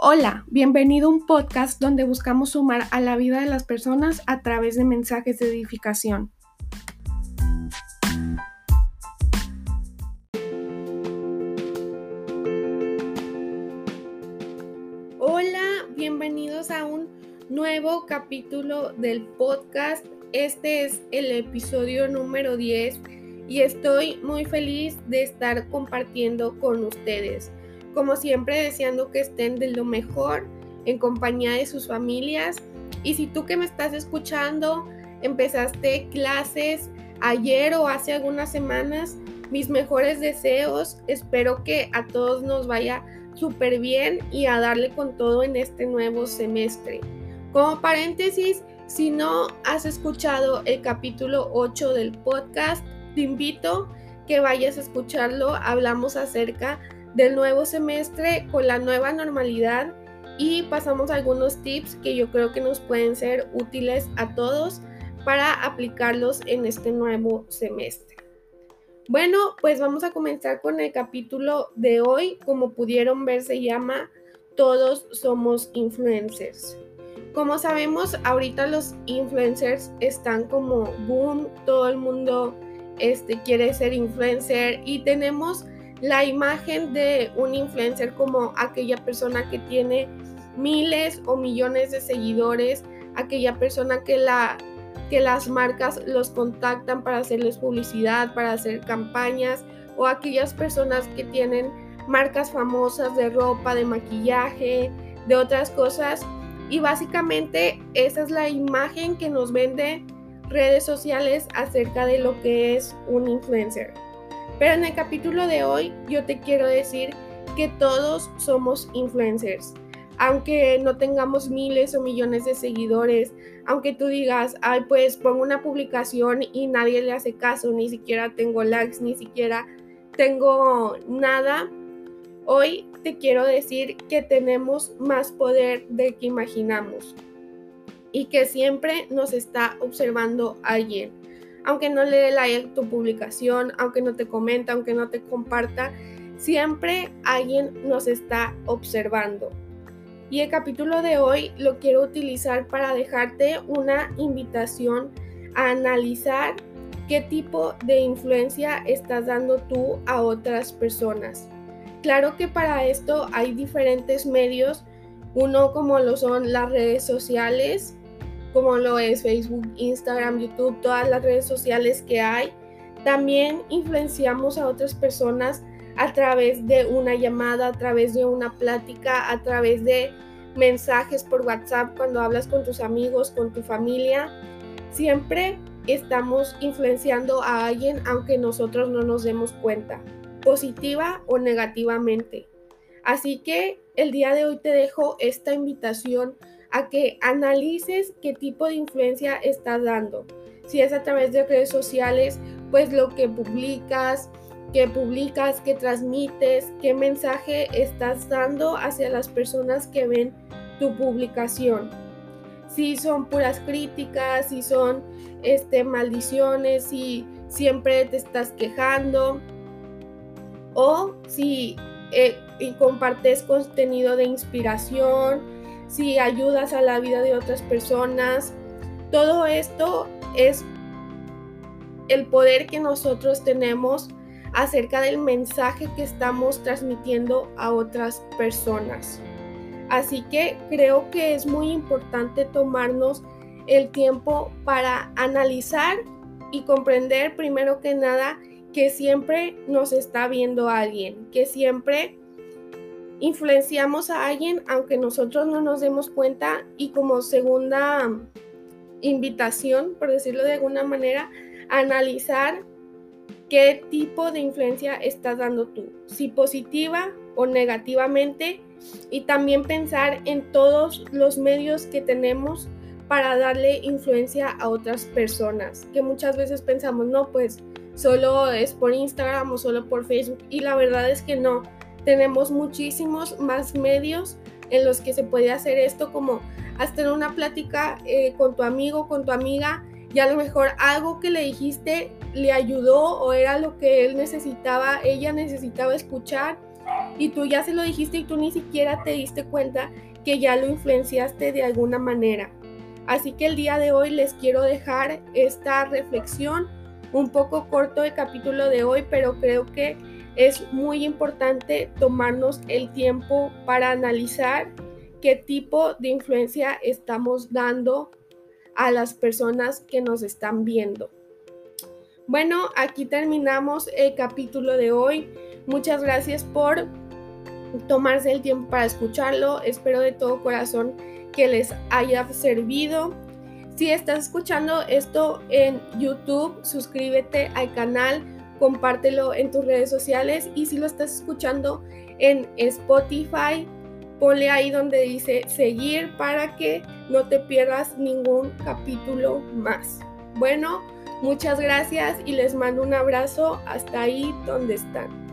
Hola, bienvenido a un podcast donde buscamos sumar a la vida de las personas a través de mensajes de edificación. Hola, bienvenidos a un nuevo capítulo del podcast. Este es el episodio número 10 y estoy muy feliz de estar compartiendo con ustedes como siempre deseando que estén de lo mejor en compañía de sus familias. Y si tú que me estás escuchando empezaste clases ayer o hace algunas semanas, mis mejores deseos. Espero que a todos nos vaya súper bien y a darle con todo en este nuevo semestre. Como paréntesis, si no has escuchado el capítulo 8 del podcast, te invito que vayas a escucharlo. Hablamos acerca del nuevo semestre con la nueva normalidad y pasamos algunos tips que yo creo que nos pueden ser útiles a todos para aplicarlos en este nuevo semestre. Bueno, pues vamos a comenzar con el capítulo de hoy. Como pudieron ver, se llama Todos somos influencers. Como sabemos, ahorita los influencers están como boom, todo el mundo este, quiere ser influencer y tenemos la imagen de un influencer como aquella persona que tiene miles o millones de seguidores, aquella persona que, la, que las marcas los contactan para hacerles publicidad, para hacer campañas, o aquellas personas que tienen marcas famosas de ropa, de maquillaje, de otras cosas. Y básicamente esa es la imagen que nos vende redes sociales acerca de lo que es un influencer. Pero en el capítulo de hoy yo te quiero decir que todos somos influencers. Aunque no tengamos miles o millones de seguidores, aunque tú digas, ay, pues pongo una publicación y nadie le hace caso, ni siquiera tengo likes, ni siquiera tengo nada, hoy te quiero decir que tenemos más poder del que imaginamos y que siempre nos está observando alguien aunque no le dé like a tu publicación, aunque no te comenta, aunque no te comparta, siempre alguien nos está observando. Y el capítulo de hoy lo quiero utilizar para dejarte una invitación a analizar qué tipo de influencia estás dando tú a otras personas. Claro que para esto hay diferentes medios, uno como lo son las redes sociales, como lo es Facebook, Instagram, YouTube, todas las redes sociales que hay. También influenciamos a otras personas a través de una llamada, a través de una plática, a través de mensajes por WhatsApp cuando hablas con tus amigos, con tu familia. Siempre estamos influenciando a alguien aunque nosotros no nos demos cuenta, positiva o negativamente. Así que el día de hoy te dejo esta invitación a que analices qué tipo de influencia estás dando. Si es a través de redes sociales, pues lo que publicas, qué publicas, qué transmites, qué mensaje estás dando hacia las personas que ven tu publicación. Si son puras críticas, si son este, maldiciones, si siempre te estás quejando o si eh, compartes contenido de inspiración, si ayudas a la vida de otras personas. Todo esto es el poder que nosotros tenemos acerca del mensaje que estamos transmitiendo a otras personas. Así que creo que es muy importante tomarnos el tiempo para analizar y comprender primero que nada que siempre nos está viendo alguien, que siempre influenciamos a alguien aunque nosotros no nos demos cuenta y como segunda invitación, por decirlo de alguna manera, analizar qué tipo de influencia estás dando tú, si positiva o negativamente, y también pensar en todos los medios que tenemos para darle influencia a otras personas, que muchas veces pensamos, no, pues solo es por Instagram o solo por Facebook, y la verdad es que no tenemos muchísimos más medios en los que se puede hacer esto, como hasta una plática eh, con tu amigo, con tu amiga, y a lo mejor algo que le dijiste le ayudó o era lo que él necesitaba, ella necesitaba escuchar, y tú ya se lo dijiste y tú ni siquiera te diste cuenta que ya lo influenciaste de alguna manera. Así que el día de hoy les quiero dejar esta reflexión, un poco corto el capítulo de hoy, pero creo que es muy importante tomarnos el tiempo para analizar qué tipo de influencia estamos dando a las personas que nos están viendo. Bueno, aquí terminamos el capítulo de hoy. Muchas gracias por tomarse el tiempo para escucharlo. Espero de todo corazón que les haya servido. Si estás escuchando esto en YouTube, suscríbete al canal, compártelo en tus redes sociales y si lo estás escuchando en Spotify, ponle ahí donde dice seguir para que no te pierdas ningún capítulo más. Bueno, muchas gracias y les mando un abrazo hasta ahí donde están.